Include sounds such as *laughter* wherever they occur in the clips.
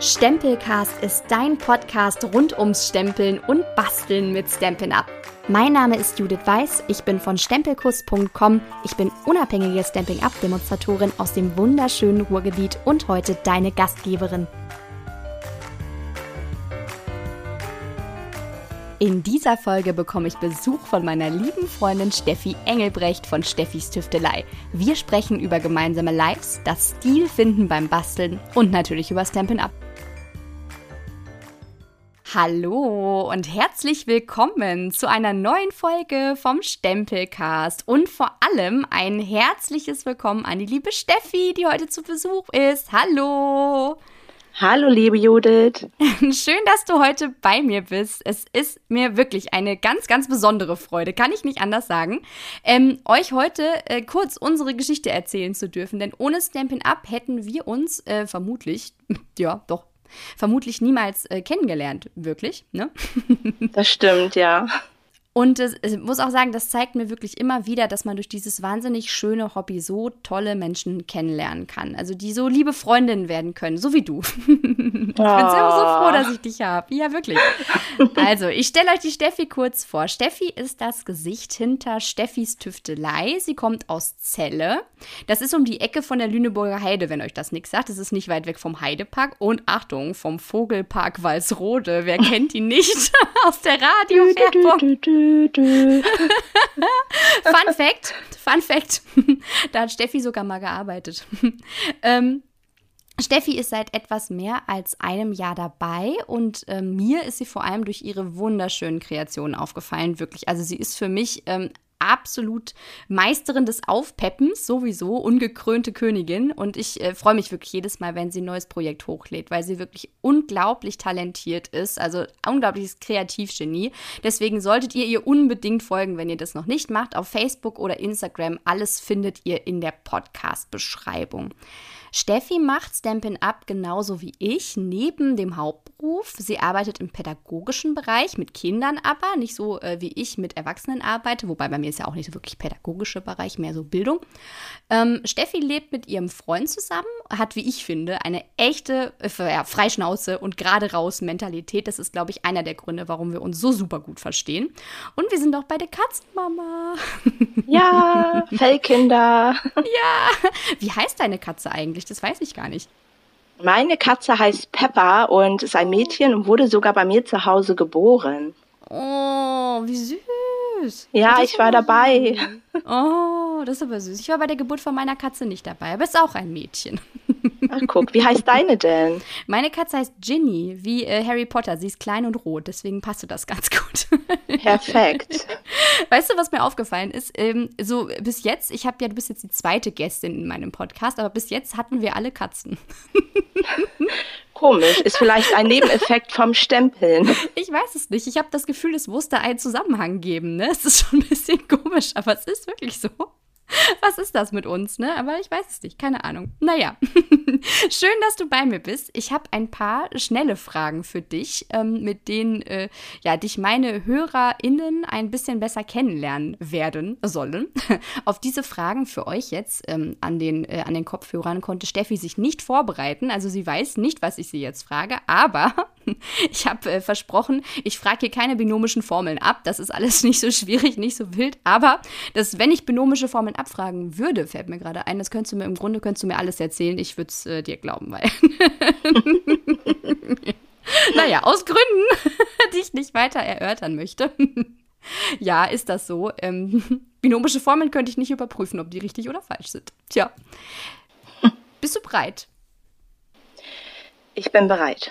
Stempelcast ist dein Podcast rund ums Stempeln und Basteln mit Stampin' Up. Mein Name ist Judith Weiß, ich bin von stempelkuss.com. Ich bin unabhängige Stamping Up Demonstratorin aus dem wunderschönen Ruhrgebiet und heute deine Gastgeberin. In dieser Folge bekomme ich Besuch von meiner lieben Freundin Steffi Engelbrecht von Steffis Tüftelei. Wir sprechen über gemeinsame Lives, das Stilfinden beim Basteln und natürlich über Stampin' Up. Hallo und herzlich willkommen zu einer neuen Folge vom Stempelcast und vor allem ein herzliches Willkommen an die liebe Steffi, die heute zu Besuch ist. Hallo! Hallo, liebe Judith. *laughs* Schön, dass du heute bei mir bist. Es ist mir wirklich eine ganz, ganz besondere Freude, kann ich nicht anders sagen, ähm, euch heute äh, kurz unsere Geschichte erzählen zu dürfen. Denn ohne Stampin' Up hätten wir uns äh, vermutlich, *laughs* ja, doch, vermutlich niemals äh, kennengelernt, wirklich, ne? Das stimmt, ja. Und ich muss auch sagen, das zeigt mir wirklich immer wieder, dass man durch dieses wahnsinnig schöne Hobby so tolle Menschen kennenlernen kann. Also die so liebe Freundinnen werden können, so wie du. *laughs* ich bin so, so froh, dass ich dich habe. Ja, wirklich. Also, ich stelle euch die Steffi kurz vor. Steffi ist das Gesicht hinter Steffis Tüftelei. Sie kommt aus Celle. Das ist um die Ecke von der Lüneburger Heide, wenn euch das nichts sagt. Das ist nicht weit weg vom Heidepark. Und Achtung, vom Vogelpark Walsrode. Wer kennt ihn nicht *laughs* aus der Radio-Werbung? *laughs* Fun Fact, Fun Fact, *laughs* da hat Steffi sogar mal gearbeitet. *laughs* ähm, Steffi ist seit etwas mehr als einem Jahr dabei und äh, mir ist sie vor allem durch ihre wunderschönen Kreationen aufgefallen, wirklich. Also sie ist für mich ähm, absolut Meisterin des Aufpeppens, sowieso, ungekrönte Königin. Und ich äh, freue mich wirklich jedes Mal, wenn sie ein neues Projekt hochlädt, weil sie wirklich unglaublich talentiert ist, also unglaubliches Kreativgenie. Deswegen solltet ihr ihr unbedingt folgen, wenn ihr das noch nicht macht, auf Facebook oder Instagram. Alles findet ihr in der Podcast-Beschreibung. Steffi macht Stampin' Up genauso wie ich, neben dem Hauptberuf. Sie arbeitet im pädagogischen Bereich mit Kindern aber, nicht so äh, wie ich mit Erwachsenen arbeite, wobei bei mir ist ja auch nicht so wirklich pädagogischer Bereich, mehr so Bildung. Ähm, Steffi lebt mit ihrem Freund zusammen, hat, wie ich finde, eine echte äh, ja, Freischnauze und gerade raus Mentalität. Das ist, glaube ich, einer der Gründe, warum wir uns so super gut verstehen. Und wir sind auch beide Katzenmama. Ja, *laughs* Fellkinder. ja. Wie heißt deine Katze eigentlich? Das weiß ich gar nicht. Meine Katze heißt Peppa und ist ein Mädchen und wurde sogar bei mir zu Hause geboren. Oh, wie süß süß. Ja, ich war dabei. Oh, das ist aber süß. Ich war bei der Geburt von meiner Katze nicht dabei, aber ist auch ein Mädchen. Ach, guck, wie heißt deine denn? Meine Katze heißt Ginny, wie äh, Harry Potter. Sie ist klein und rot, deswegen passte das ganz gut. Perfekt. *laughs* Weißt du, was mir aufgefallen ist? Ähm, so bis jetzt, ich habe ja, du bist jetzt die zweite Gästin in meinem Podcast, aber bis jetzt hatten wir alle Katzen. *laughs* Komisch, ist vielleicht ein Nebeneffekt vom Stempeln. Ich weiß es nicht. Ich habe das Gefühl, es musste einen Zusammenhang geben. Ne? Es ist schon ein bisschen komisch, aber es ist wirklich so. *laughs* Was ist das mit uns, ne? Aber ich weiß es nicht, keine Ahnung. Naja, *laughs* schön, dass du bei mir bist. Ich habe ein paar schnelle Fragen für dich, ähm, mit denen äh, ja dich meine HörerInnen ein bisschen besser kennenlernen werden sollen. *laughs* Auf diese Fragen für euch jetzt ähm, an, den, äh, an den Kopfhörern konnte Steffi sich nicht vorbereiten. Also sie weiß nicht, was ich sie jetzt frage, aber ich habe äh, versprochen, ich frage hier keine binomischen Formeln ab. Das ist alles nicht so schwierig, nicht so wild. Aber dass, wenn ich binomische Formeln abfragen würde, fällt mir gerade ein, das könntest du mir im Grunde könntest du mir alles erzählen. Ich würde es äh, dir glauben, weil. *laughs* naja, aus Gründen, *laughs* die ich nicht weiter erörtern möchte. *laughs* ja, ist das so. Ähm, binomische Formeln könnte ich nicht überprüfen, ob die richtig oder falsch sind. Tja. Bist du bereit? Ich bin bereit.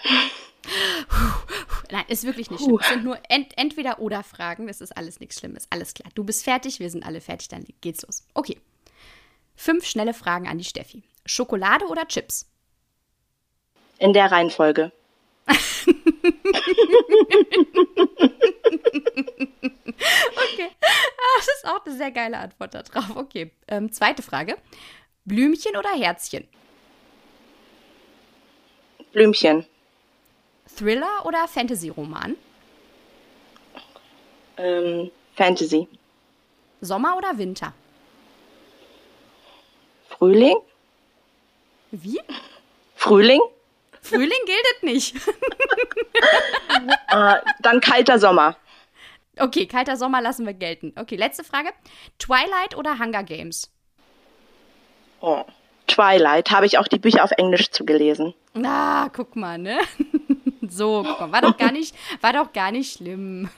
Nein, ist wirklich nicht schlimm. Es sind nur ent entweder oder Fragen. Das ist alles nichts Schlimmes. Alles klar. Du bist fertig, wir sind alle fertig, dann geht's los. Okay. Fünf schnelle Fragen an die Steffi. Schokolade oder Chips? In der Reihenfolge. *laughs* okay. Ah, das ist auch eine sehr geile Antwort darauf. Okay. Ähm, zweite Frage. Blümchen oder Herzchen? Blümchen. Thriller oder Fantasy-Roman? Ähm, Fantasy. Sommer oder Winter? Frühling. Wie? Frühling. Frühling gilt nicht. äh, dann kalter Sommer. Okay, kalter Sommer lassen wir gelten. Okay, letzte Frage. Twilight oder Hunger Games? Oh, Twilight. Habe ich auch die Bücher auf Englisch zugelesen. Ah, guck mal, ne? *laughs* so, mal, war doch gar nicht, war doch gar nicht schlimm.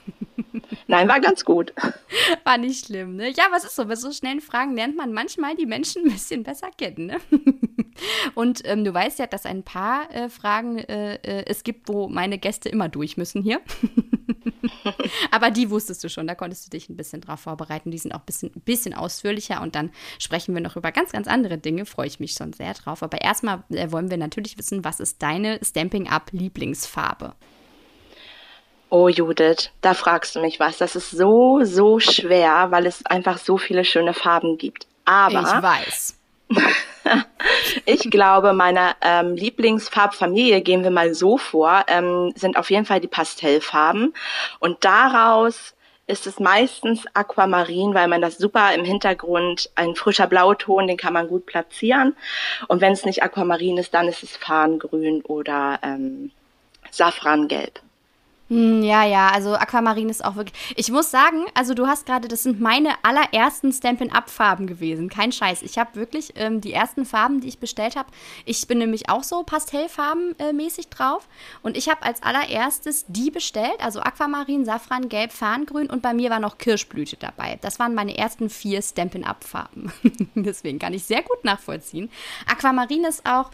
Nein, war ganz gut. *laughs* War nicht schlimm, ne? Ja, was ist so? Bei so schnellen Fragen lernt man manchmal die Menschen ein bisschen besser kennen, ne? *laughs* Und ähm, du weißt ja, dass ein paar äh, Fragen äh, äh, es gibt, wo meine Gäste immer durch müssen hier. *laughs* Aber die wusstest du schon, da konntest du dich ein bisschen drauf vorbereiten. Die sind auch ein bisschen, bisschen ausführlicher und dann sprechen wir noch über ganz, ganz andere Dinge. Freue ich mich schon sehr drauf. Aber erstmal äh, wollen wir natürlich wissen, was ist deine Stamping Up Lieblingsfarbe? Oh Judith, da fragst du mich was. Das ist so, so schwer, weil es einfach so viele schöne Farben gibt. Aber. Ich weiß. *laughs* ich glaube, meine ähm, Lieblingsfarbfamilie, gehen wir mal so vor, ähm, sind auf jeden Fall die Pastellfarben. Und daraus ist es meistens Aquamarin, weil man das super im Hintergrund, ein frischer Blauton, den kann man gut platzieren. Und wenn es nicht Aquamarin ist, dann ist es Farngrün oder ähm, Safrangelb. Hm, ja, ja, also Aquamarin ist auch wirklich. Ich muss sagen, also du hast gerade, das sind meine allerersten Stampin' Up Farben gewesen. Kein Scheiß. Ich habe wirklich ähm, die ersten Farben, die ich bestellt habe. Ich bin nämlich auch so Pastellfarben äh, drauf. Und ich habe als allererstes die bestellt, also Aquamarin, Safran, Gelb, Farngrün und bei mir war noch Kirschblüte dabei. Das waren meine ersten vier Stampin' Up Farben. *laughs* Deswegen kann ich sehr gut nachvollziehen. Aquamarin ist auch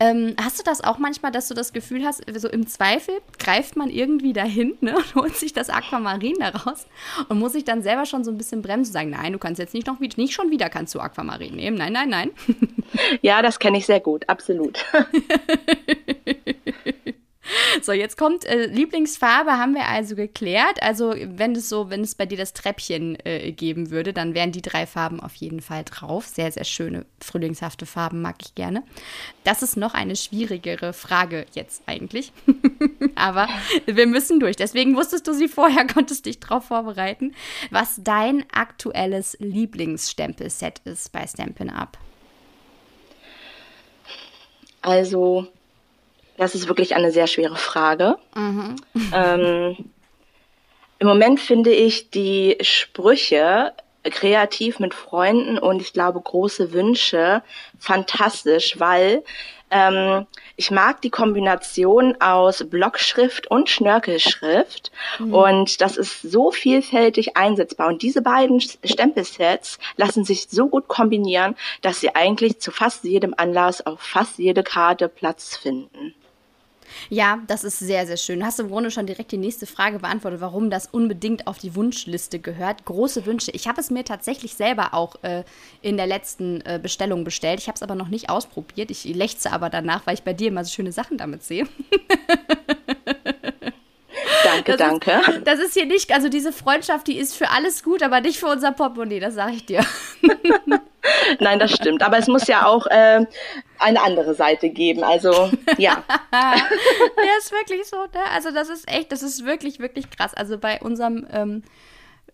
ähm, hast du das auch manchmal, dass du das Gefühl hast, so im Zweifel greift man irgendwie dahin ne, und holt sich das Aquamarin daraus und muss sich dann selber schon so ein bisschen bremsen und sagen, nein, du kannst jetzt nicht noch nicht schon wieder kannst du Aquamarin nehmen. Nein, nein, nein. *laughs* Ja, das kenne ich sehr gut, absolut. *laughs* *laughs* So, jetzt kommt äh, Lieblingsfarbe, haben wir also geklärt. Also, wenn es so, wenn es bei dir das Treppchen äh, geben würde, dann wären die drei Farben auf jeden Fall drauf. Sehr, sehr schöne, frühlingshafte Farben mag ich gerne. Das ist noch eine schwierigere Frage jetzt eigentlich. *laughs* Aber wir müssen durch. Deswegen wusstest du sie vorher, *laughs* konntest dich darauf vorbereiten, was dein aktuelles Lieblingsstempelset ist bei Stampin' Up. Also, das ist wirklich eine sehr schwere Frage. Mhm. Ähm, Im Moment finde ich die Sprüche kreativ mit Freunden und ich glaube große Wünsche fantastisch, weil ähm, ich mag die Kombination aus Blockschrift und Schnörkelschrift mhm. und das ist so vielfältig einsetzbar und diese beiden Stempelsets lassen sich so gut kombinieren, dass sie eigentlich zu fast jedem Anlass auf fast jede Karte Platz finden. Ja, das ist sehr, sehr schön. Hast du im Grunde schon direkt die nächste Frage beantwortet, warum das unbedingt auf die Wunschliste gehört. Große Wünsche. Ich habe es mir tatsächlich selber auch äh, in der letzten äh, Bestellung bestellt. Ich habe es aber noch nicht ausprobiert. Ich lechze aber danach, weil ich bei dir immer so schöne Sachen damit sehe. *laughs* Danke, das danke. Ist, das ist hier nicht, also diese Freundschaft, die ist für alles gut, aber nicht für unser Portemonnaie, das sage ich dir. *laughs* *laughs* Nein, das stimmt. Aber es muss ja auch äh, eine andere Seite geben. Also, ja. *laughs* ja, ist wirklich so, ne? Also, das ist echt, das ist wirklich, wirklich krass. Also, bei unserem ähm,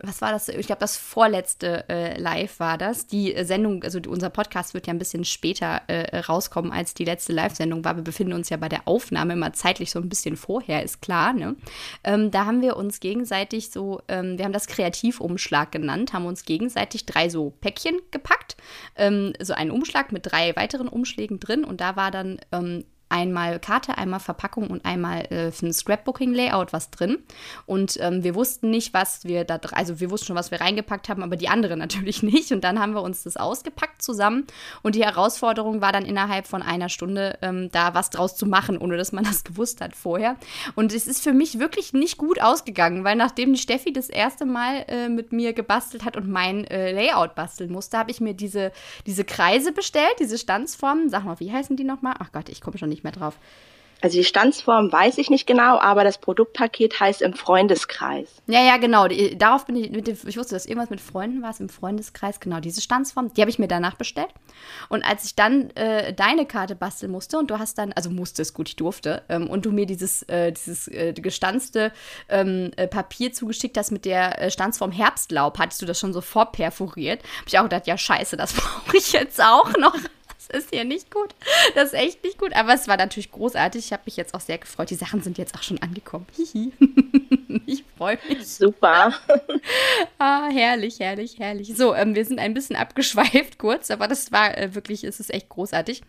was war das? Ich glaube, das vorletzte äh, Live war das. Die äh, Sendung, also unser Podcast wird ja ein bisschen später äh, rauskommen, als die letzte Live-Sendung war. Wir befinden uns ja bei der Aufnahme immer zeitlich so ein bisschen vorher, ist klar. Ne? Ähm, da haben wir uns gegenseitig so, ähm, wir haben das Kreativumschlag genannt, haben uns gegenseitig drei so Päckchen gepackt. Ähm, so einen Umschlag mit drei weiteren Umschlägen drin und da war dann ähm, einmal Karte, einmal Verpackung und einmal äh, ein Scrapbooking-Layout was drin. Und ähm, wir wussten nicht, was wir da, also wir wussten schon, was wir reingepackt haben, aber die anderen *laughs* natürlich nicht. Und dann haben wir uns das ausgepackt zusammen. Und die Herausforderung war dann innerhalb von einer Stunde ähm, da was draus zu machen, ohne dass man *laughs* das gewusst hat vorher. Und es ist für mich wirklich nicht gut ausgegangen, weil nachdem die Steffi das erste Mal äh, mit mir gebastelt hat und mein äh, Layout basteln musste, habe ich mir diese, diese Kreise bestellt, diese Standsformen. Sag mal, wie heißen die nochmal? Ach Gott, ich komme schon nicht mehr drauf. Also die Standsform weiß ich nicht genau, aber das Produktpaket heißt im Freundeskreis. Ja, ja, genau. Darauf bin ich, mit dem, ich wusste, dass irgendwas mit Freunden war, es im Freundeskreis. Genau, diese Standsform, die habe ich mir danach bestellt. Und als ich dann äh, deine Karte basteln musste und du hast dann, also musste es gut, ich durfte, ähm, und du mir dieses, äh, dieses äh, gestanzte ähm, äh, Papier zugeschickt hast mit der äh, Standsform Herbstlaub, hattest du das schon so vorperforiert. Habe ich auch gedacht, ja scheiße, das *laughs* brauche ich jetzt auch noch. Das ist hier nicht gut. Das ist echt nicht gut. Aber es war natürlich großartig. Ich habe mich jetzt auch sehr gefreut. Die Sachen sind jetzt auch schon angekommen. Hihi. *laughs* ich freue mich. Super. *laughs* ah, herrlich, herrlich, herrlich. So, ähm, wir sind ein bisschen abgeschweift kurz, aber das war äh, wirklich, es ist echt großartig.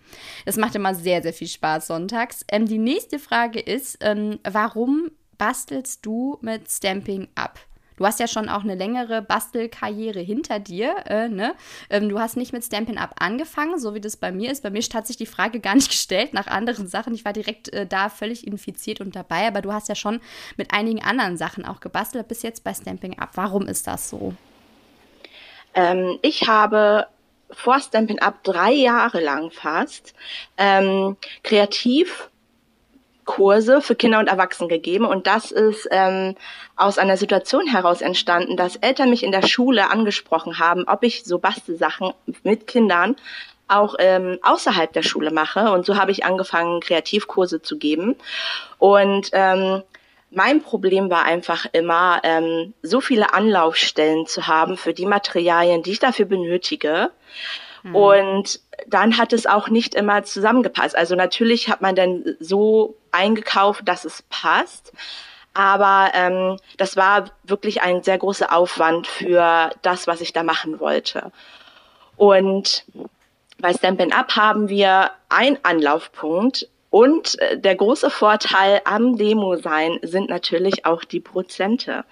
Das macht immer sehr, sehr viel Spaß sonntags. Ähm, die nächste Frage ist, ähm, warum bastelst du mit Stamping Up? Du hast ja schon auch eine längere Bastelkarriere hinter dir. Äh, ne? Ähm, du hast nicht mit Stampin' Up angefangen, so wie das bei mir ist. Bei mir hat sich die Frage gar nicht *laughs* gestellt nach anderen Sachen. Ich war direkt äh, da völlig infiziert und dabei. Aber du hast ja schon mit einigen anderen Sachen auch gebastelt, bis jetzt bei Stampin' Up. Warum ist das so? Ähm, ich habe vor Stampin' Up drei Jahre lang fast ähm, kreativ Kurse für Kinder und Erwachsene gegeben. Und das ist ähm, aus einer Situation heraus entstanden, dass Eltern mich in der Schule angesprochen haben, ob ich so Bastelsachen mit Kindern auch ähm, außerhalb der Schule mache. Und so habe ich angefangen, Kreativkurse zu geben. Und ähm, mein Problem war einfach immer, ähm, so viele Anlaufstellen zu haben für die Materialien, die ich dafür benötige. Mhm. Und dann hat es auch nicht immer zusammengepasst. Also natürlich hat man dann so eingekauft, dass es passt. Aber ähm, das war wirklich ein sehr großer Aufwand für das, was ich da machen wollte. Und bei Stampin' Up haben wir einen Anlaufpunkt und äh, der große Vorteil am Demo sein sind natürlich auch die Prozente.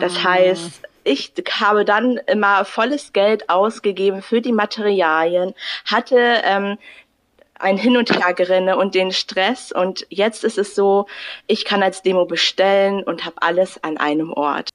Das mhm. heißt, ich habe dann immer volles Geld ausgegeben für die Materialien, hatte ähm, ein Hin- und Hergerinne und den Stress. Und jetzt ist es so, ich kann als Demo bestellen und habe alles an einem Ort.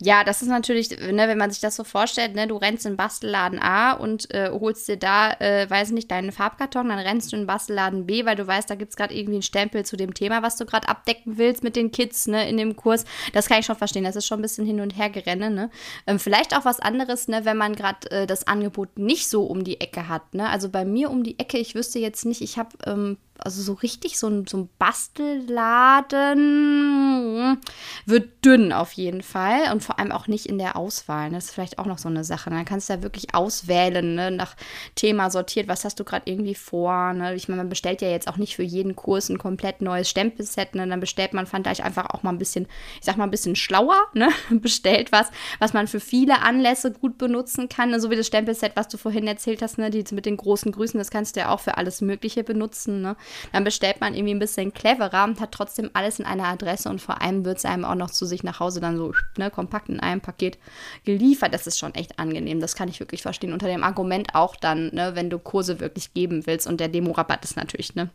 Ja, das ist natürlich, ne, wenn man sich das so vorstellt, ne, du rennst in den Bastelladen A und äh, holst dir da, äh, weiß nicht, deinen Farbkarton, dann rennst du in den Bastelladen B, weil du weißt, da gibt es gerade irgendwie einen Stempel zu dem Thema, was du gerade abdecken willst mit den Kids, ne, in dem Kurs. Das kann ich schon verstehen. Das ist schon ein bisschen hin und her gerenne, ne. Ähm, vielleicht auch was anderes, ne, wenn man gerade äh, das Angebot nicht so um die Ecke hat, ne. Also bei mir um die Ecke, ich wüsste jetzt nicht, ich habe ähm, also so richtig so ein, so ein Bastelladen wird dünn auf jeden Fall und vor allem auch nicht in der Auswahl. Das ist vielleicht auch noch so eine Sache. Dann kannst du da wirklich auswählen, ne? nach Thema sortiert, was hast du gerade irgendwie vor. Ne? Ich meine, man bestellt ja jetzt auch nicht für jeden Kurs ein komplett neues Stempelset. Ne? Dann bestellt man, ich einfach auch mal ein bisschen, ich sag mal, ein bisschen schlauer, ne? *laughs* bestellt was, was man für viele Anlässe gut benutzen kann. Ne? So wie das Stempelset, was du vorhin erzählt hast, ne? die mit den großen Grüßen, das kannst du ja auch für alles Mögliche benutzen. Ne? Dann bestellt man irgendwie ein bisschen cleverer und hat trotzdem alles in einer Adresse und vor allem wird es einem auch noch zu sich nach Hause dann so ne, kompakt in einem Paket geliefert. Das ist schon echt angenehm. Das kann ich wirklich verstehen. Unter dem Argument auch dann, ne, wenn du Kurse wirklich geben willst und der Demo-Rabatt ist natürlich, ne?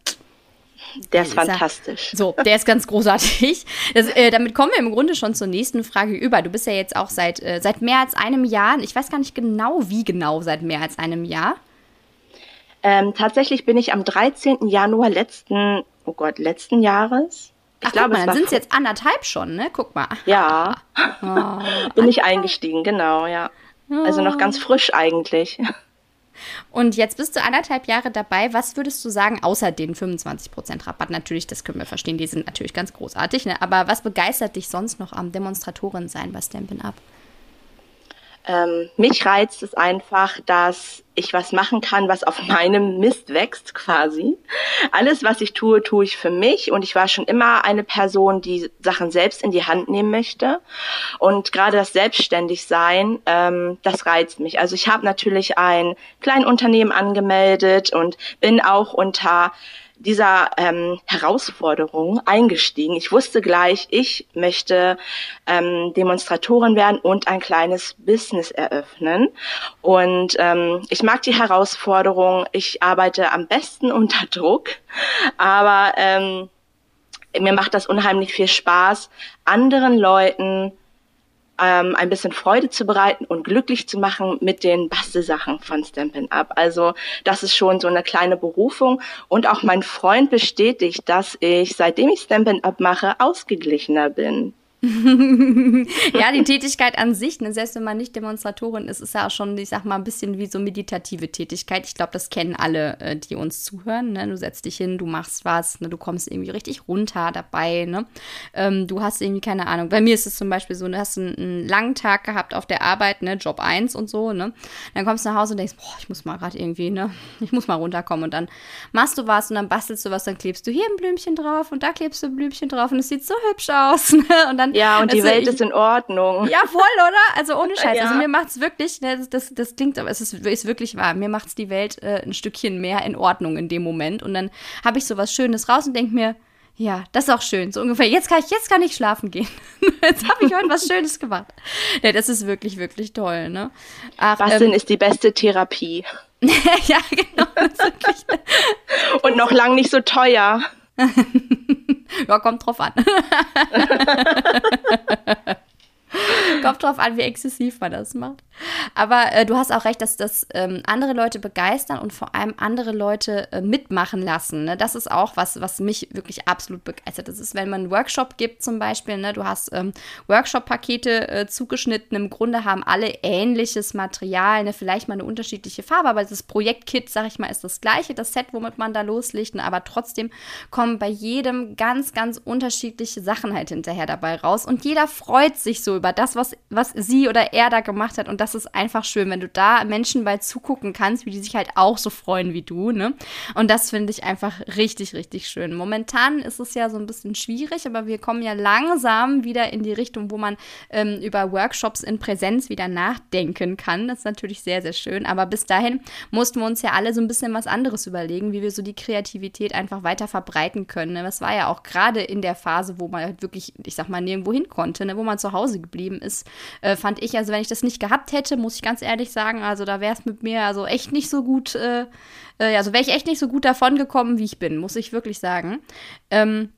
Der ist fantastisch. So, der ist ganz großartig. Das, äh, damit kommen wir im Grunde schon zur nächsten Frage über. Du bist ja jetzt auch seit, äh, seit mehr als einem Jahr, ich weiß gar nicht genau, wie genau seit mehr als einem Jahr, ähm, tatsächlich bin ich am 13. Januar letzten, oh Gott, letzten Jahres. Ich Ach, glaube, mal, dann sind es jetzt anderthalb schon, ne? Guck mal. Ja. *laughs* Oh, *laughs* bin ich eingestiegen, genau, ja. Also noch ganz frisch eigentlich. Und jetzt bist du anderthalb Jahre dabei. Was würdest du sagen, außer den 25% Rabatt? Natürlich, das können wir verstehen, die sind natürlich ganz großartig. Ne? Aber was begeistert dich sonst noch am Demonstratorin sein bei Stampin' Up? Ähm, mich reizt es einfach, dass ich was machen kann, was auf *laughs* meinem Mist wächst quasi. Alles, was ich tue, tue ich für mich und ich war schon immer eine Person, die Sachen selbst in die Hand nehmen möchte und gerade das Selbstständigsein, ähm, das reizt mich. Also ich habe natürlich ein Kleinunternehmen angemeldet und bin auch unter dieser ähm, Herausforderung eingestiegen. Ich wusste gleich, ich möchte ähm, Demonstratorin werden und ein kleines Business eröffnen. Und ähm, ich mag die Herausforderung. Ich arbeite am besten *laughs* unter Druck, aber ähm, mir macht das unheimlich viel Spaß, anderen Leuten ähm, ein bisschen Freude zu bereiten und glücklich zu machen mit den Bastelsachen von Stampin' Up. Also das ist schon so eine kleine Berufung und auch mein Freund bestätigt, dass ich, seitdem ich Stampin' Up mache, ausgeglichener bin. *laughs* ja, die Tätigkeit an sich, ne, selbst wenn man nicht Demonstratorin ist, ist ja auch schon, ich sag mal, ein bisschen wie so meditative Tätigkeit. Ich glaube, das kennen alle, äh, die uns zuhören. Ne? Du setzt dich hin, du machst was, ne? du kommst irgendwie richtig runter dabei. Ne? Ähm, du hast irgendwie keine Ahnung. Bei mir ist es zum Beispiel so, du hast einen, einen langen Tag gehabt auf der Arbeit, ne? Job 1 und so. Ne? Dann kommst du nach Hause und denkst, boah, ich muss mal gerade irgendwie, ne? ich muss mal runterkommen. Und dann machst du was und dann bastelst du was, dann klebst du hier ein Blümchen drauf und da klebst du ein Blümchen drauf und es sieht so hübsch aus. *laughs* Ne? Und dann ja, und die also Welt ich, ist in Ordnung. Ja, voll, oder? Also ohne Scheiß. Ja. Also mir macht es wirklich, ne, das, das, das, klingt, aber es ist, ist wirklich wahr. Mir macht es die Welt äh, ein Stückchen mehr in Ordnung in dem Moment. Und dann habe ich so was Schönes raus und denke mir, ja, das ist auch schön. So ungefähr. Jetzt kann ich, jetzt kann ich schlafen gehen. *laughs* jetzt habe ich heute was Schönes gemacht. Ja, das ist wirklich, wirklich toll, ne? Ach, Basteln ähm, ist die beste Therapie. *laughs* ja, genau. Und noch lang nicht so teuer. *laughs* ja, kommt drauf an. *laughs* *laughs* Kommt drauf an, wie exzessiv man das macht. Aber äh, du hast auch recht, dass das ähm, andere Leute begeistern und vor allem andere Leute äh, mitmachen lassen. Ne? Das ist auch was, was mich wirklich absolut begeistert. Das ist, wenn man einen Workshop gibt zum Beispiel, ne? du hast ähm, Workshop-Pakete äh, zugeschnitten. Im Grunde haben alle ähnliches Material, ne? vielleicht mal eine unterschiedliche Farbe, aber das Projektkit, sag ich mal, ist das gleiche, das Set, womit man da loslegt. Ne? Aber trotzdem kommen bei jedem ganz, ganz unterschiedliche Sachen halt hinterher dabei raus. Und jeder freut sich so über das, was, was sie oder er da gemacht hat. Und das ist einfach schön, wenn du da Menschen bei zugucken kannst, wie die sich halt auch so freuen wie du, ne? Und das finde ich einfach richtig, richtig schön. Momentan ist es ja so ein bisschen schwierig, aber wir kommen ja langsam wieder in die Richtung, wo man ähm, über Workshops in Präsenz wieder nachdenken kann. Das ist natürlich sehr, sehr schön. Aber bis dahin mussten wir uns ja alle so ein bisschen was anderes überlegen, wie wir so die Kreativität einfach weiter verbreiten können. Ne? Das war ja auch gerade in der Phase, wo man halt wirklich, ich sag mal, nirgendwo hin konnte, ne? wo man zu Hause geblieben ist, äh, fand ich, also wenn ich das nicht gehabt hätte, muss ich ganz ehrlich sagen. Also da wäre es mit mir also echt nicht so gut, äh, äh, also wäre ich echt nicht so gut davon gekommen, wie ich bin, muss ich wirklich sagen. Ähm,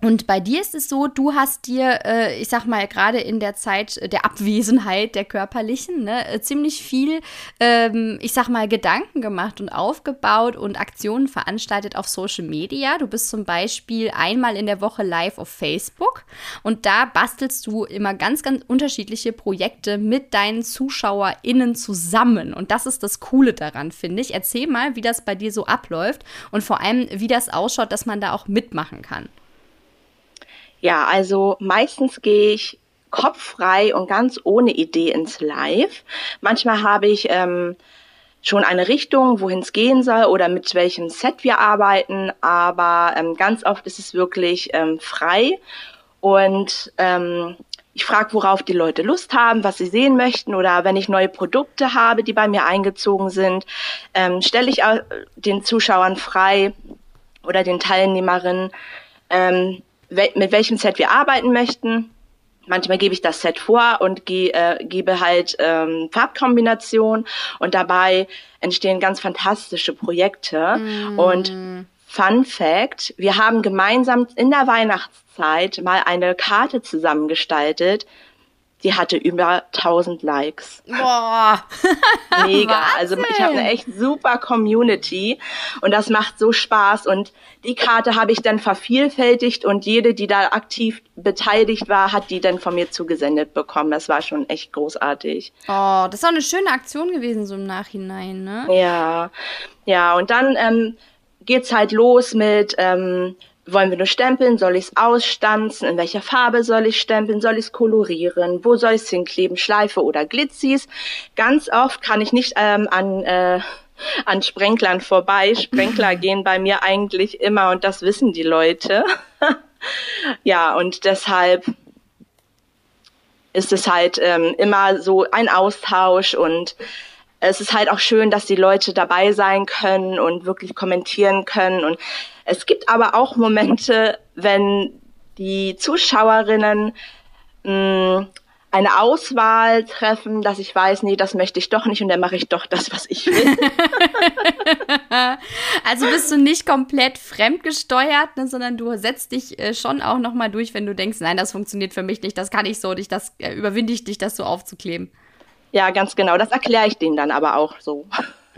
und bei dir ist es so, du hast dir, äh, ich sag mal, gerade in der Zeit der Abwesenheit der körperlichen, ne, äh, ziemlich viel, ähm, ich sag mal, Gedanken gemacht und aufgebaut und Aktionen veranstaltet auf Social Media. Du bist zum Beispiel einmal in der Woche live auf Facebook und da bastelst du immer ganz, ganz unterschiedliche Projekte mit deinen ZuschauerInnen zusammen. Und das ist das Coole daran, finde ich. Erzähl mal, wie das bei dir so abläuft und vor allem, wie das ausschaut, dass man da auch mitmachen kann. Ja, also meistens gehe ich kopffrei und ganz ohne Idee ins Live. Manchmal habe ich ähm, schon eine Richtung, wohin es gehen soll oder mit welchem Set wir arbeiten, aber ähm, ganz oft ist es wirklich ähm, frei und ähm, ich frage, worauf die Leute Lust haben, was sie sehen möchten oder wenn ich neue Produkte habe, die bei mir eingezogen sind, ähm, stelle ich den Zuschauern frei oder den Teilnehmerinnen, ähm, mit welchem Set wir arbeiten möchten. Manchmal gebe ich das Set vor und ge äh, gebe halt ähm, Farbkombination und dabei entstehen ganz fantastische Projekte. Mm. Und Fun Fact, wir haben gemeinsam in der Weihnachtszeit mal eine Karte zusammengestaltet, die hatte über 1000 Likes. Boah. *laughs* Mega. also ich habe eine echt super Community und das macht so Spaß und die Karte habe ich dann vervielfältigt und jede, die da aktiv beteiligt war, hat die dann von mir zugesendet bekommen. Das war schon echt großartig. Oh, das ist auch eine schöne Aktion gewesen so im Nachhinein, ne? Ja. Ja, und dann ähm, geht's halt los mit ähm, wollen wir nur stempeln? Soll ich es ausstanzen? In welcher Farbe soll ich stempeln? Soll ich es kolorieren? Wo soll ich es hinkleben? Schleife oder Glitzis? Ganz oft kann ich nicht ähm, an, äh, an Sprenklern vorbei. Sprenkler *laughs* gehen bei mir eigentlich immer und das wissen die Leute. *laughs* ja, und deshalb ist es halt ähm, immer so ein Austausch und es ist halt auch schön, dass die Leute dabei sein können und wirklich kommentieren können und es gibt aber auch Momente, wenn die Zuschauerinnen mh, mm, eine Auswahl treffen, dass ich weiß, nee, das möchte ich doch nicht und dann mache ich doch das, was ich will. *laughs* also bist du nicht komplett fremdgesteuert, ne, sondern du setzt dich äh, schon auch nochmal durch, wenn du denkst, nein, das funktioniert für mich nicht, das kann ich so nicht, das äh, überwinde ich dich, das so aufzukleben. Ja, ganz genau. Das erkläre ich denen dann aber auch so.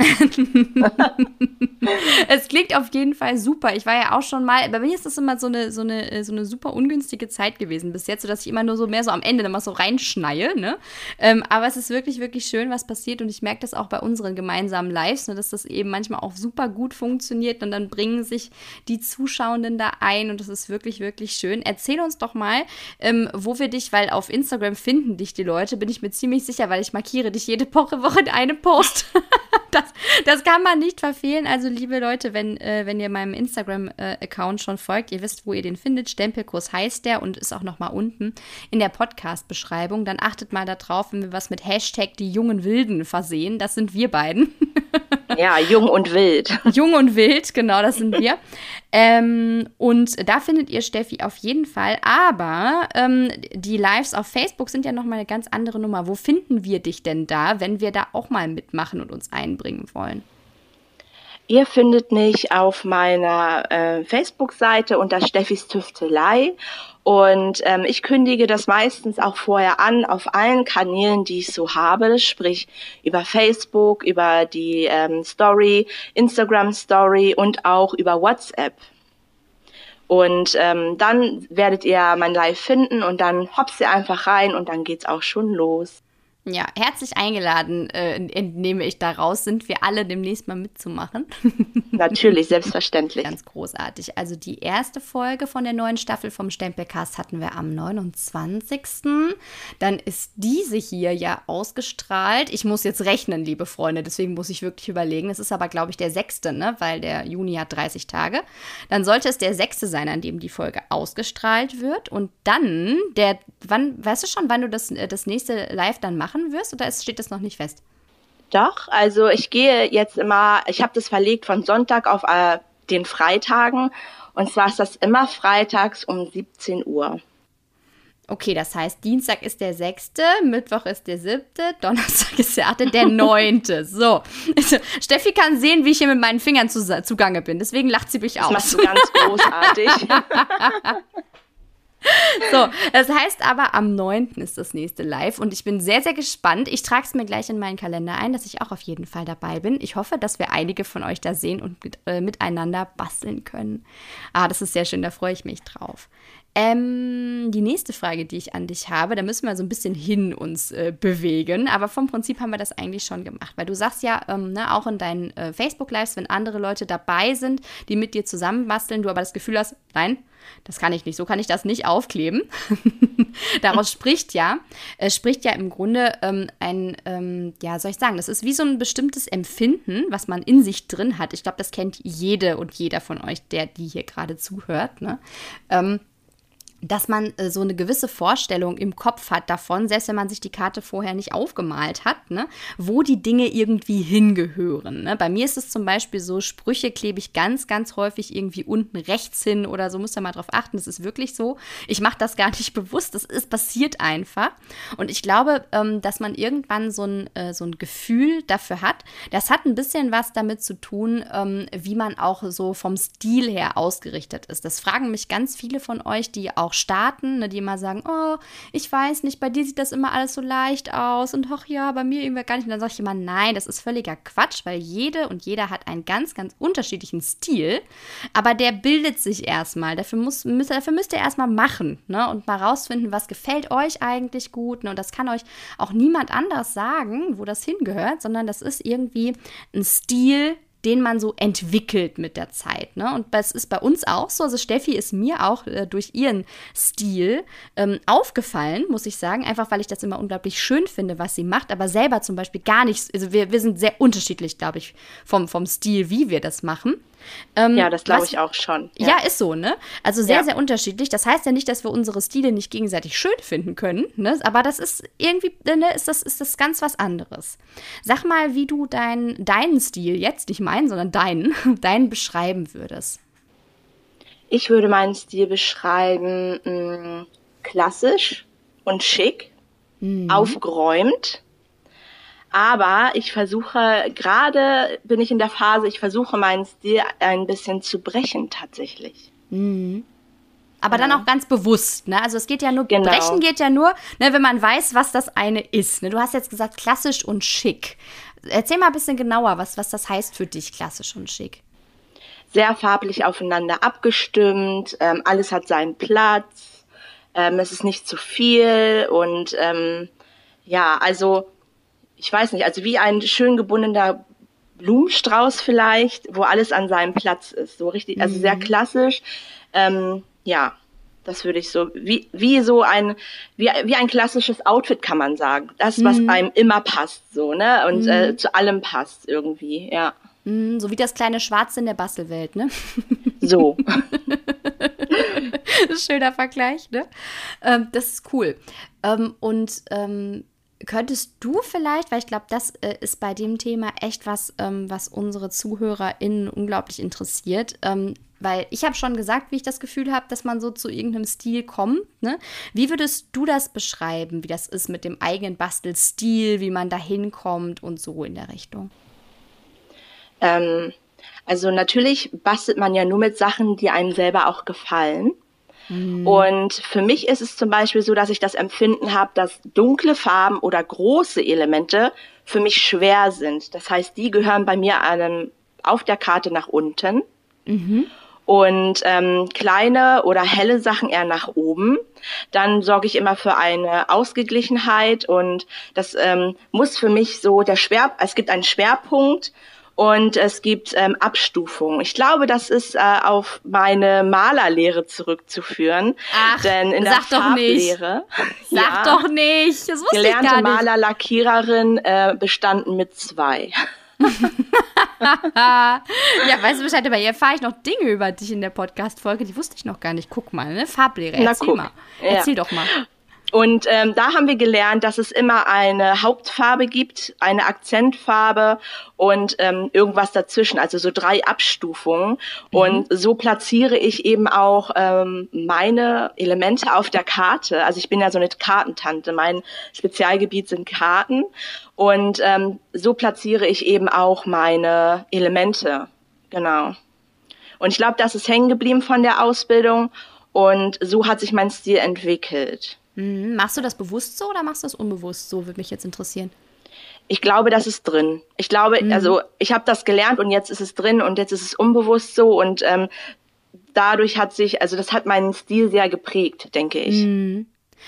*laughs* es klingt auf jeden Fall super. Ich war ja auch schon mal, bei mir ist das immer so eine, so eine, so eine super ungünstige Zeit gewesen bis jetzt, sodass ich immer nur so mehr so am Ende immer so reinschneie. Ne? Ähm, aber es ist wirklich, wirklich schön, was passiert und ich merke das auch bei unseren gemeinsamen Lives, ne, dass das eben manchmal auch super gut funktioniert und dann bringen sich die Zuschauenden da ein und das ist wirklich, wirklich schön. Erzähl uns doch mal, ähm, wo wir dich, weil auf Instagram finden dich die Leute, bin ich mir ziemlich sicher, weil ich markiere dich jede Woche, Woche in einem Post. *laughs* das, das kann man nicht verfehlen. Also, liebe Leute, wenn, äh, wenn ihr meinem Instagram-Account äh, schon folgt, ihr wisst, wo ihr den findet. Stempelkurs heißt der und ist auch noch mal unten in der Podcast-Beschreibung. Dann achtet mal darauf, wenn wir was mit Hashtag die jungen Wilden versehen. Das sind wir beiden. Ja, jung und wild. Jung und wild, genau, das sind wir. *laughs* ähm, und da findet ihr Steffi auf jeden Fall. Aber ähm, die Lives auf Facebook sind ja nochmal eine ganz andere Nummer. Wo finden wir dich denn da, wenn wir da auch mal mitmachen und uns einbringen wollen? Ihr findet mich auf meiner äh, Facebook-Seite unter Steffis Tüftelei und ähm, ich kündige das meistens auch vorher an auf allen Kanälen, die ich so habe, sprich über Facebook, über die ähm, Story, Instagram Story und auch über WhatsApp. Und ähm, dann werdet ihr mein Live finden und dann hops ihr einfach rein und dann geht's auch schon los. Ja, herzlich eingeladen, äh, entnehme ich daraus, sind wir alle demnächst mal mitzumachen. *laughs* Natürlich, selbstverständlich. Ganz großartig. Also die erste Folge von der neuen Staffel vom Stempelcast hatten wir am 29. Dann ist diese hier ja ausgestrahlt. Ich muss jetzt rechnen, liebe Freunde, deswegen muss ich wirklich überlegen. Es ist aber, glaube ich, der sechste, ne? weil der Juni hat 30 Tage. Dann sollte es der sechste sein, an dem die Folge ausgestrahlt wird. Und dann, der, wann, weißt du schon, wann du das, äh, das nächste Live dann machst? Machen wirst oder steht das noch nicht fest? Doch, also ich gehe jetzt immer, ich habe das verlegt von Sonntag auf äh, den Freitagen und zwar ist das immer freitags um 17 Uhr. Okay, das heißt, Dienstag ist der sechste, Mittwoch ist der siebte, *laughs* Donnerstag ist der achte, der neunte. So. Also, Steffi kann sehen, wie ich hier mit meinen Fingern zu, zugange bin. Deswegen lacht sie mich das aus. Das machst du ganz *laughs* großartig. *laughs* So, das heißt aber, am 9. ist das nächste Live und ich bin sehr, sehr gespannt. Ich trage es mir gleich in meinen Kalender ein, dass ich auch auf jeden Fall dabei bin. Ich hoffe, dass wir einige von euch da sehen und mit, äh, miteinander basteln können. Ah, das ist sehr schön, da freue ich mich drauf. Ähm, die nächste Frage, die ich an dich habe, da müssen wir so ein bisschen hin uns äh, bewegen, aber vom Prinzip haben wir das eigentlich schon gemacht, weil du sagst ja ähm, ne, auch in deinen äh, Facebook-Lives, wenn andere Leute dabei sind, die mit dir zusammen basteln, du aber das Gefühl hast, nein, das kann ich nicht, so kann ich das nicht aufkleben. *laughs* Daraus spricht ja, äh, spricht ja im Grunde ähm, ein, ähm, ja, soll ich sagen, das ist wie so ein bestimmtes Empfinden, was man in sich drin hat. Ich glaube, das kennt jede und jeder von euch, der die hier gerade zuhört. Ne? Ähm, dass man äh, so eine gewisse Vorstellung im Kopf hat davon, selbst wenn man sich die Karte vorher nicht aufgemalt hat, ne, wo die Dinge irgendwie hingehören. Ne? Bei mir ist es zum Beispiel so, Sprüche klebe ich ganz, ganz häufig irgendwie unten rechts hin oder so, muss da mal drauf achten. Das ist wirklich so. Ich mache das gar nicht *laughs* bewusst, das ist passiert einfach. Und ich glaube, ähm, dass man irgendwann so ein, äh, so ein Gefühl dafür hat. Das hat ein bisschen was damit zu tun, ähm, wie man auch so vom Stil her ausgerichtet ist. Das fragen mich ganz viele von euch, die auch auch starten, ne, die immer sagen, oh, ich weiß nicht, bei dir sieht das immer alles so leicht aus und ach ja, bei mir irgendwie gar nicht. Und dann sage ich immer, nein, das ist völliger Quatsch, weil jede und jeder hat einen ganz, ganz unterschiedlichen Stil, aber der bildet sich erstmal. Dafür, muss, müsst, dafür müsst ihr erstmal machen ne, und mal rausfinden, was gefällt euch eigentlich gut. Ne, und das kann euch auch niemand anders sagen, wo das hingehört, sondern das ist irgendwie ein Stil, den man so entwickelt mit der Zeit. Ne? Und das ist bei uns auch so. Also Steffi ist mir auch äh, durch ihren Stil ähm, aufgefallen, muss ich sagen, einfach weil ich das immer unglaublich schön finde, was sie macht, aber selber zum Beispiel gar nicht, also wir, wir sind sehr unterschiedlich, glaube ich, vom, vom Stil, wie wir das machen. Ähm, ja, das glaube ich auch schon. Ja. ja. ist so, ne? Also sehr, ja. sehr unterschiedlich. Das heißt ja nicht, dass wir unsere Stile nicht gegenseitig schön finden können, ne? Aber das ist irgendwie, ne, ist das, ist das ganz was anderes. Sag mal, wie du dein, deinen Stil jetzt, nicht meinen, sondern deinen, *laughs* deinen beschreiben würdest. Ich würde meinen Stil beschreiben mh, mm, klassisch und schick, mhm. aufgeräumt aber ich versuche, gerade bin ich in der Phase, ich versuche meinen Stil ein bisschen zu brechen tatsächlich. Mhm. Aber ja. dann auch ganz bewusst, ne? Also es geht ja nur, genau. brechen geht ja nur, ne, wenn man weiß, was das eine ist. Ne? Du hast jetzt gesagt, klassisch und schick. Erzähl mal ein bisschen genauer, was, was das heißt für dich, klassisch und schick. Sehr farblich aufeinander abgestimmt, ähm, alles hat seinen Platz, ähm, es ist nicht zu viel und ähm, ja, also ich weiß nicht, also wie ein schön gebundener Blumenstrauß vielleicht, wo alles an seinem Platz ist. So richtig, also sehr mhm. klassisch. Ähm, ja, das würde ich so, wie, wie so ein, wie, wie ein klassisches Outfit kann man sagen. Das, was mhm. einem immer passt, so, ne? Und äh, mhm. äh, zu allem passt irgendwie, ja. Mhm, so wie das kleine Schwarze in der Bastelwelt, ne? *laughs* So. *laughs* Schöner Vergleich, ne? Ähm, das ist cool. Ähm, und ähm, Könntest du vielleicht, weil ich glaube, das äh, ist bei dem Thema echt was, ähm, was unsere ZuhörerInnen unglaublich interessiert. Ähm, weil ich habe schon gesagt, wie ich das Gefühl habe, dass man so zu irgendeinem Stil kommt. Ne? Wie würdest du das beschreiben, wie das ist mit dem eigenen Bastelstil, wie man da hinkommt und so in der Richtung? Ähm, also natürlich bastelt man ja nur mit Sachen, die einem selber auch gefallen. Mhm. Und für mich ist es zum Beispiel so, dass ich das Empfinden habe, dass dunkle Farben oder große Elemente für mich schwer sind. Das heißt, die gehören bei mir einem, auf der Karte nach unten. Mhm. Und ähm, kleine oder helle Sachen eher nach oben. Dann sorge ich immer für eine Ausgeglichenheit und das ähm, muss für mich so der Schwer, es gibt einen Schwerpunkt und es gibt ähm, Abstufungen. Ich glaube, das ist äh, auf meine Malerlehre zurückzuführen. Ach, denn in der sag Farblehre, doch nicht. *laughs* Sag ja, doch nicht. Das wusste gelernte ich gar nicht. Maler, Lackiererin äh, bestanden mit zwei. *laughs* ja, weißt du Bescheid, aber hier erfahre ich noch Dinge über dich in der Podcast-Folge, die wusste ich noch gar nicht. Guck mal, ne? Farblehre, erzähl Na, mal. Erzähl ja. doch mal. Und ähm, da haben wir gelernt, dass es immer eine Hauptfarbe gibt, eine Akzentfarbe und ähm, irgendwas dazwischen, also so drei Abstufungen. Mhm. Und so platziere ich eben auch ähm, meine Elemente auf der Karte. Also ich bin ja so eine Kartentante. Mein Spezialgebiet sind Karten. Und ähm, so platziere ich eben auch meine Elemente. Genau. Und ich glaube, das ist hängen geblieben von der Ausbildung. Und so hat sich mein Stil entwickelt. Mhm. Machst du das bewusst so oder machst du das unbewusst so, würde mich jetzt interessieren. Ich glaube, das ist drin. Ich glaube, mhm. also ich habe das gelernt und jetzt ist es drin und jetzt ist es unbewusst so und ähm, dadurch hat sich, also das hat meinen Stil sehr geprägt, denke ich. Mhm.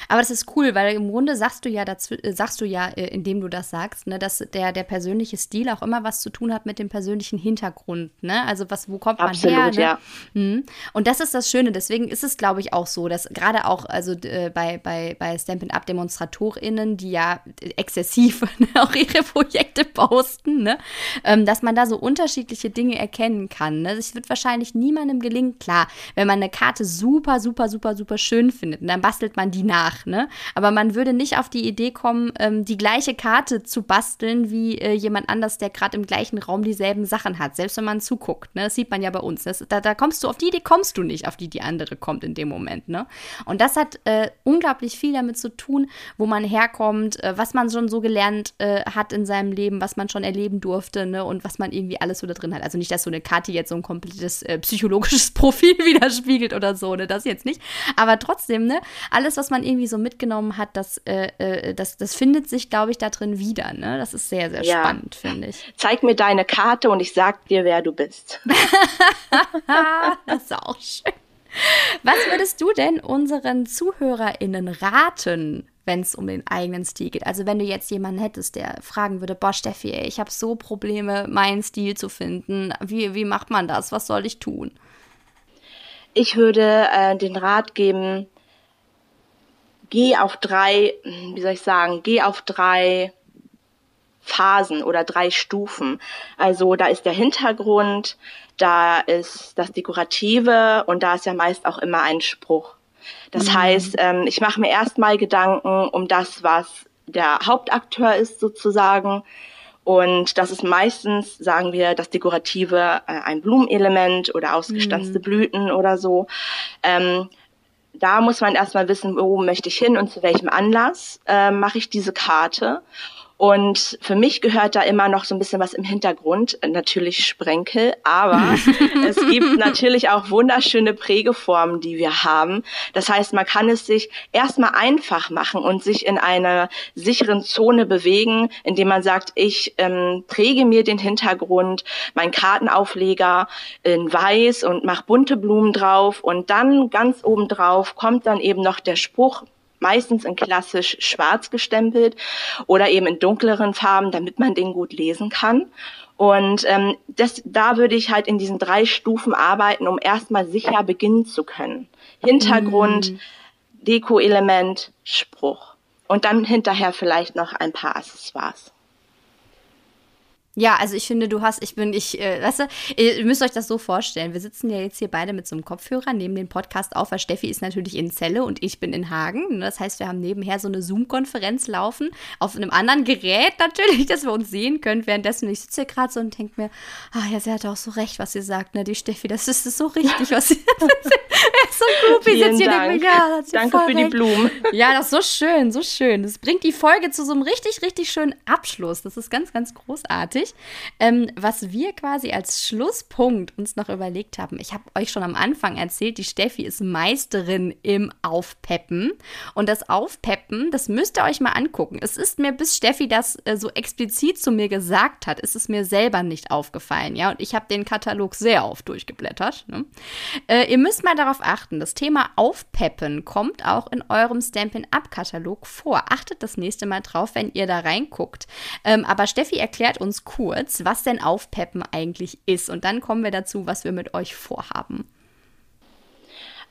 Aber das ist cool, weil im Grunde sagst du ja dazu, äh, sagst du ja, äh, indem du das sagst, ne, dass der, der persönliche Stil auch immer was zu tun hat mit dem persönlichen Hintergrund, ne? Also was, wo kommt Absolut, man her? Ne? Ja. Mhm. Und das ist das Schöne. Deswegen ist es, glaube ich, auch so, dass gerade auch, also äh, bei, bei, bei Stampin' Up DemonstratorInnen, die ja exzessiv *laughs* ne, auch ihre Projekte posten, ne? Ähm, dass man da so unterschiedliche Dinge erkennen kann. Ne? Es wird wahrscheinlich niemandem gelingen, klar, wenn man eine Karte super, super, super, super schön findet, dann bastelt man die nach nach, ne? Aber man würde nicht auf die Idee kommen, ähm, die gleiche Karte zu basteln wie äh, jemand anders, der gerade im gleichen Raum dieselben Sachen hat, selbst wenn man zuguckt, ne? Das sieht man ja bei uns. Das, da, da kommst du auf die Idee kommst du nicht, auf die die andere kommt in dem Moment, ne? Und das hat äh, unglaublich viel damit zu tun, wo man herkommt, äh, was man schon so gelernt äh, hat in seinem Leben, was man schon erleben durfte, ne? Und was man irgendwie alles so da drin hat. Also nicht, dass so eine Karte jetzt so ein komplettes äh, psychologisches *laughs* Profil widerspiegelt oder so, ne? Das jetzt nicht. Aber trotzdem, ne? Alles, was man irgendwie irgendwie so mitgenommen hat, das, äh, äh, das, das findet sich, glaube ich, da drin wieder. Ne? Das ist sehr, sehr ja. spannend, finde ich. Zeig mir deine Karte und ich sag dir, wer du bist. *laughs* *laughs* das ist auch schön. Was würdest du denn unseren ZuhörerInnen raten, wenn es um den eigenen Stil geht? Also wenn du jetzt jemanden hättest, der fragen würde, boah Steffi, ey, ich habe so Probleme, meinen Stil zu finden. Wie, wie macht man das? Was soll ich tun? Ich würde äh, den Rat geben, geh auf drei, wie soll ich sagen, geh auf drei Phasen oder drei Stufen. Also da ist der Hintergrund, da ist das Dekorative und da ist ja meist auch immer ein Spruch. Das mhm. heißt, ähm, ich mache mir erstmal Gedanken um das, was der Hauptakteur ist sozusagen. Und das ist meistens, sagen wir, das Dekorative, äh, ein Blumenelement oder ausgestanzte mhm. Blüten oder so. Ähm, da muss man erstmal wissen, wo möchte ich hin und zu welchem Anlass äh, mache ich diese Karte. Und für mich gehört da immer noch so ein bisschen was im Hintergrund, natürlich Sprenkel, aber *laughs* es gibt natürlich auch wunderschöne Prägeformen, die wir haben. Das heißt, man kann es sich erstmal einfach machen und sich in einer sicheren Zone bewegen, indem man sagt, ich ähm, präge mir den Hintergrund, mein Kartenaufleger in weiß und mache bunte Blumen drauf und dann ganz oben drauf kommt dann eben noch der Spruch, meistens in klassisch schwarz gestempelt oder eben in dunkleren Farben, damit man den gut lesen kann. Und ähm, das, da würde ich halt in diesen drei Stufen arbeiten, um erstmal sicher beginnen zu können. Hintergrund, mm. Deko-Element, Spruch. Und dann hinterher vielleicht noch ein paar Accessoires. Ja, also ich finde, du hast, ich bin, ich, äh, weißt du, ihr müsst euch das so vorstellen. Wir sitzen ja jetzt hier beide mit so einem Kopfhörer, nehmen den Podcast auf, weil Steffi ist natürlich in Celle und ich bin in Hagen. Das heißt, wir haben nebenher so eine Zoom-Konferenz laufen, auf einem anderen Gerät natürlich, *laughs* dass wir uns sehen können. Währenddessen, ich sitze hier gerade so und denke mir, ah ja, sie hat auch so recht, was sie sagt, ne, die Steffi, das ist, das ist so richtig, was sie *laughs* so gut, wie sitzt hier Dank. Mir, ja, Danke für recht. die Blumen. *laughs* Ja, das ist so schön, so schön. Das bringt die Folge zu so einem richtig, richtig schönen Abschluss. Das ist ganz, ganz großartig lustig. Ähm, was wir quasi als Schlusspunkt uns noch überlegt haben, ich habe euch schon am Anfang erzählt, die Steffi ist Meisterin im Aufpeppen. Und das Aufpeppen, das müsst ihr euch mal angucken. Es ist mir, bis Steffi das äh, so explizit zu mir gesagt hat, ist es mir selber nicht aufgefallen. Ja, und ich habe den Katalog sehr oft durchgeblättert. Ne? Äh, ihr müsst mal darauf achten, das Thema Aufpeppen kommt auch in eurem Stampin' Up-Katalog vor. Achtet das nächste Mal drauf, wenn ihr da reinguckt. Ähm, aber Steffi erklärt uns kurz, was denn Aufpeppen eigentlich ist. Und dann kommen wir dazu, was wir mit euch vorhaben.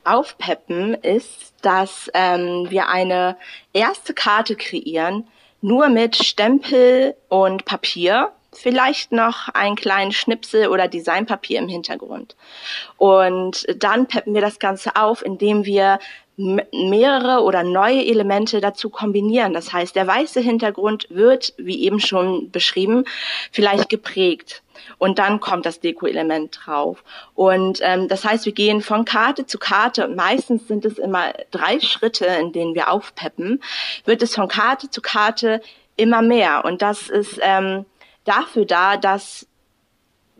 Aufpeppen ist, dass ähm, wir eine erste Karte kreieren, nur mit Stempel und Papier, vielleicht noch einen kleinen Schnipsel oder Designpapier im Hintergrund. Und dann peppen wir das Ganze auf, indem wir mehrere oder neue Elemente dazu kombinieren. Das heißt, der weiße Hintergrund wird, wie eben schon beschrieben, vielleicht geprägt. Und dann kommt das Deko-Element drauf. Und ähm, das heißt, wir gehen von Karte zu Karte meistens sind es immer drei Schritte, in denen wir aufpeppen, wird es von Karte zu Karte immer mehr. Und das ist ähm, dafür da, dass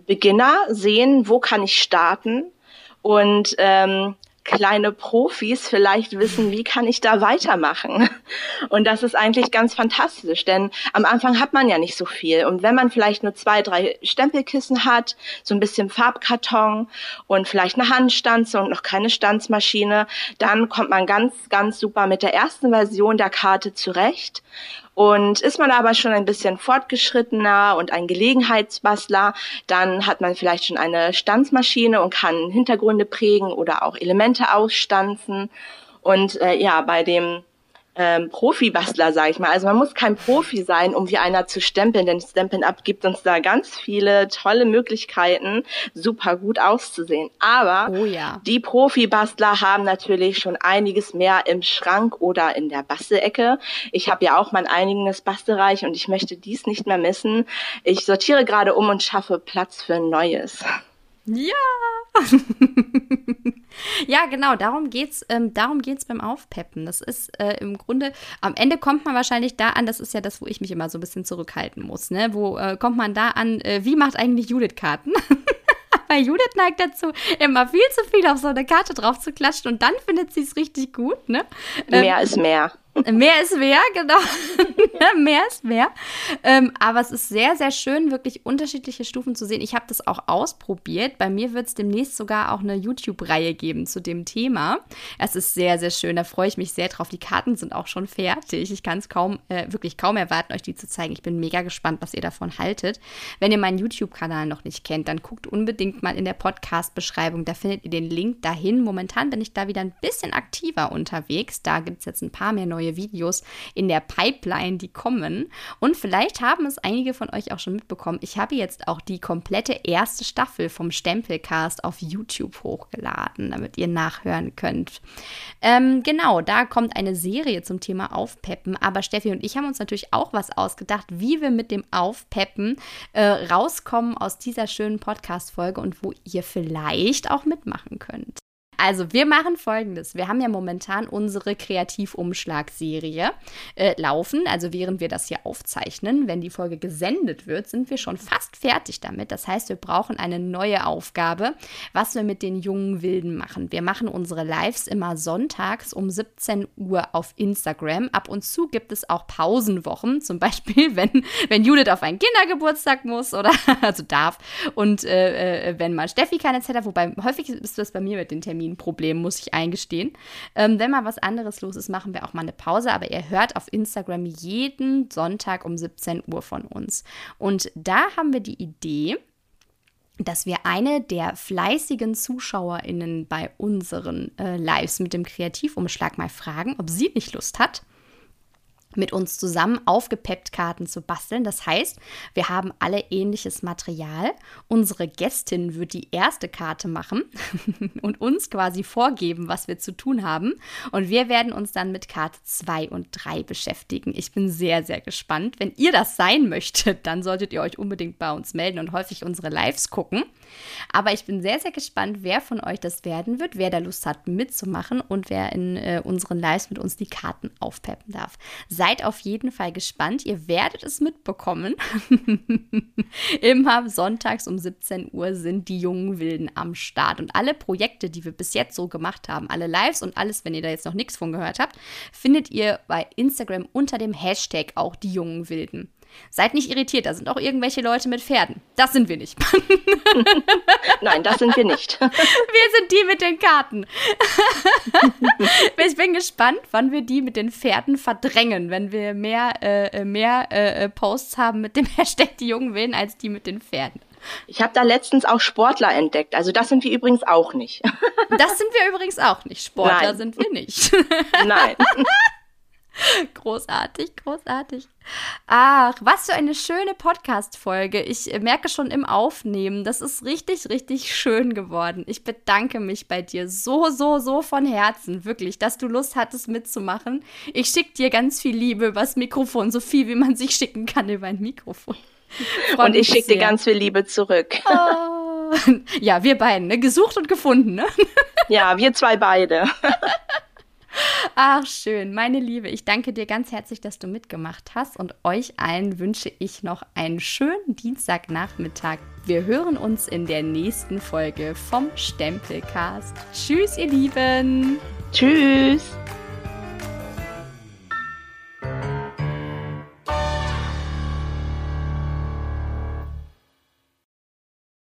Beginner sehen, wo kann ich starten und ähm, kleine Profis vielleicht wissen, wie kann ich da weitermachen. *laughs* Und das ist eigentlich ganz fantastisch, denn am Anfang hat man ja nicht so viel. Und wenn man vielleicht nur zwei, drei Stempelkissen hat, so ein bisschen Farbkarton und vielleicht eine Handstanze und noch keine Stanzmaschine, dann kommt man ganz, ganz super mit der ersten Version der Karte zurecht und ist man aber schon ein bisschen fortgeschrittener und ein Gelegenheitsbastler, dann hat man vielleicht schon eine Stanzmaschine und kann Hintergründe prägen oder auch Elemente ausstanzen. Und äh, ja, bei dem ähm, Profi-Bastler, sage ich mal. Also man muss kein Profi sein, um wie einer zu stempeln, denn Stampin' Up gibt uns da ganz viele tolle Möglichkeiten, super gut auszusehen. Aber oh ja. die Profi-Bastler haben natürlich schon einiges mehr im Schrank oder in der Bastelecke. Ich habe ja auch mein eigenes Bastelreich und ich möchte dies nicht mehr missen. Ich sortiere gerade um und schaffe Platz für neues. Ja! *laughs* ja, genau, darum geht's, ähm, darum geht's beim Aufpeppen. Das ist äh, im Grunde, am Ende kommt man wahrscheinlich da an, das ist ja das, wo ich mich immer so ein bisschen zurückhalten muss, ne? Wo äh, kommt man da an, äh, wie macht eigentlich Judith Karten? *laughs* Weil Judith neigt dazu, immer viel zu viel auf so eine Karte drauf zu klatschen und dann findet sie es richtig gut, ne? Mehr ähm, ist mehr. Mehr ist mehr, genau. *laughs* mehr ist mehr. Ähm, aber es ist sehr, sehr schön, wirklich unterschiedliche Stufen zu sehen. Ich habe das auch ausprobiert. Bei mir wird es demnächst sogar auch eine YouTube-Reihe geben zu dem Thema. Es ist sehr, sehr schön. Da freue ich mich sehr drauf. Die Karten sind auch schon fertig. Ich kann es kaum, äh, wirklich kaum erwarten, euch die zu zeigen. Ich bin mega gespannt, was ihr davon haltet. Wenn ihr meinen YouTube-Kanal noch nicht kennt, dann guckt unbedingt mal in der Podcast-Beschreibung. Da findet ihr den Link dahin. Momentan bin ich da wieder ein bisschen aktiver unterwegs. Da gibt es jetzt ein paar mehr neue neue Videos in der Pipeline, die kommen. Und vielleicht haben es einige von euch auch schon mitbekommen. Ich habe jetzt auch die komplette erste Staffel vom Stempelcast auf YouTube hochgeladen, damit ihr nachhören könnt. Ähm, genau, da kommt eine Serie zum Thema Aufpeppen. Aber Steffi und ich haben uns natürlich auch was ausgedacht, wie wir mit dem Aufpeppen äh, rauskommen aus dieser schönen Podcast-Folge und wo ihr vielleicht auch mitmachen könnt. Also, wir machen folgendes. Wir haben ja momentan unsere Kreativumschlag-Serie äh, laufen. Also, während wir das hier aufzeichnen, wenn die Folge gesendet wird, sind wir schon fast fertig damit. Das heißt, wir brauchen eine neue Aufgabe, was wir mit den jungen Wilden machen. Wir machen unsere Lives immer sonntags um 17 Uhr auf Instagram. Ab und zu gibt es auch Pausenwochen, zum Beispiel, *laughs* wenn, wenn Judith auf einen Kindergeburtstag muss oder *laughs* also darf und äh, äh, wenn mal Steffi keine Zeit hat, wobei häufig ist das bei mir mit den Terminen Problem, muss ich eingestehen. Ähm, wenn mal was anderes los ist, machen wir auch mal eine Pause, aber ihr hört auf Instagram jeden Sonntag um 17 Uhr von uns. Und da haben wir die Idee, dass wir eine der fleißigen ZuschauerInnen bei unseren äh, Lives mit dem Kreativumschlag mal fragen, ob sie nicht Lust hat, mit uns zusammen aufgepeppt Karten zu basteln. Das heißt, wir haben alle ähnliches Material. Unsere Gästin wird die erste Karte machen *laughs* und uns quasi vorgeben, was wir zu tun haben. Und wir werden uns dann mit Karte 2 und 3 beschäftigen. Ich bin sehr, sehr gespannt. Wenn ihr das sein möchtet, dann solltet ihr euch unbedingt bei uns melden und häufig unsere Lives gucken. Aber ich bin sehr, sehr gespannt, wer von euch das werden wird, wer da Lust hat mitzumachen und wer in äh, unseren Lives mit uns die Karten aufpeppen darf seid auf jeden Fall gespannt. Ihr werdet es mitbekommen. *laughs* Immer sonntags um 17 Uhr sind die jungen Wilden am Start. Und alle Projekte, die wir bis jetzt so gemacht haben, alle Lives und alles, wenn ihr da jetzt noch nichts von gehört habt, findet ihr bei Instagram unter dem Hashtag auch die jungen Wilden. Seid nicht irritiert, da sind auch irgendwelche Leute mit Pferden. Das sind wir nicht. *laughs* Nein, das sind wir nicht. Wir sind die mit den Karten. *laughs* ich bin gespannt, wann wir die mit den Pferden verdrängen, wenn wir mehr, äh, mehr äh, Posts haben mit dem *laughs* Hashtag die Jungen wählen als die mit den Pferden. Ich habe da letztens auch Sportler entdeckt. Also das sind wir übrigens auch nicht. Das sind wir übrigens auch nicht. Sportler Nein. sind wir nicht. Nein. *laughs* Großartig, großartig. Ach, was für eine schöne Podcast-Folge. Ich merke schon im Aufnehmen, das ist richtig, richtig schön geworden. Ich bedanke mich bei dir so, so, so von Herzen, wirklich, dass du Lust hattest mitzumachen. Ich schicke dir ganz viel Liebe übers Mikrofon, so viel wie man sich schicken kann über ein Mikrofon. *laughs* Freut und ich schicke dir ganz viel Liebe zurück. Oh. *laughs* Ja, wir beiden, ne? Gesucht und gefunden, ne? Ja, wir zwei beide. Ach, schön. Meine Liebe, ich danke dir ganz herzlich, dass du mitgemacht hast und euch allen wünsche ich noch einen schönen Dienstagnachmittag. Wir hören uns in der nächsten Folge vom Stempelcast. Tschüss, ihr Lieben. Tschüss.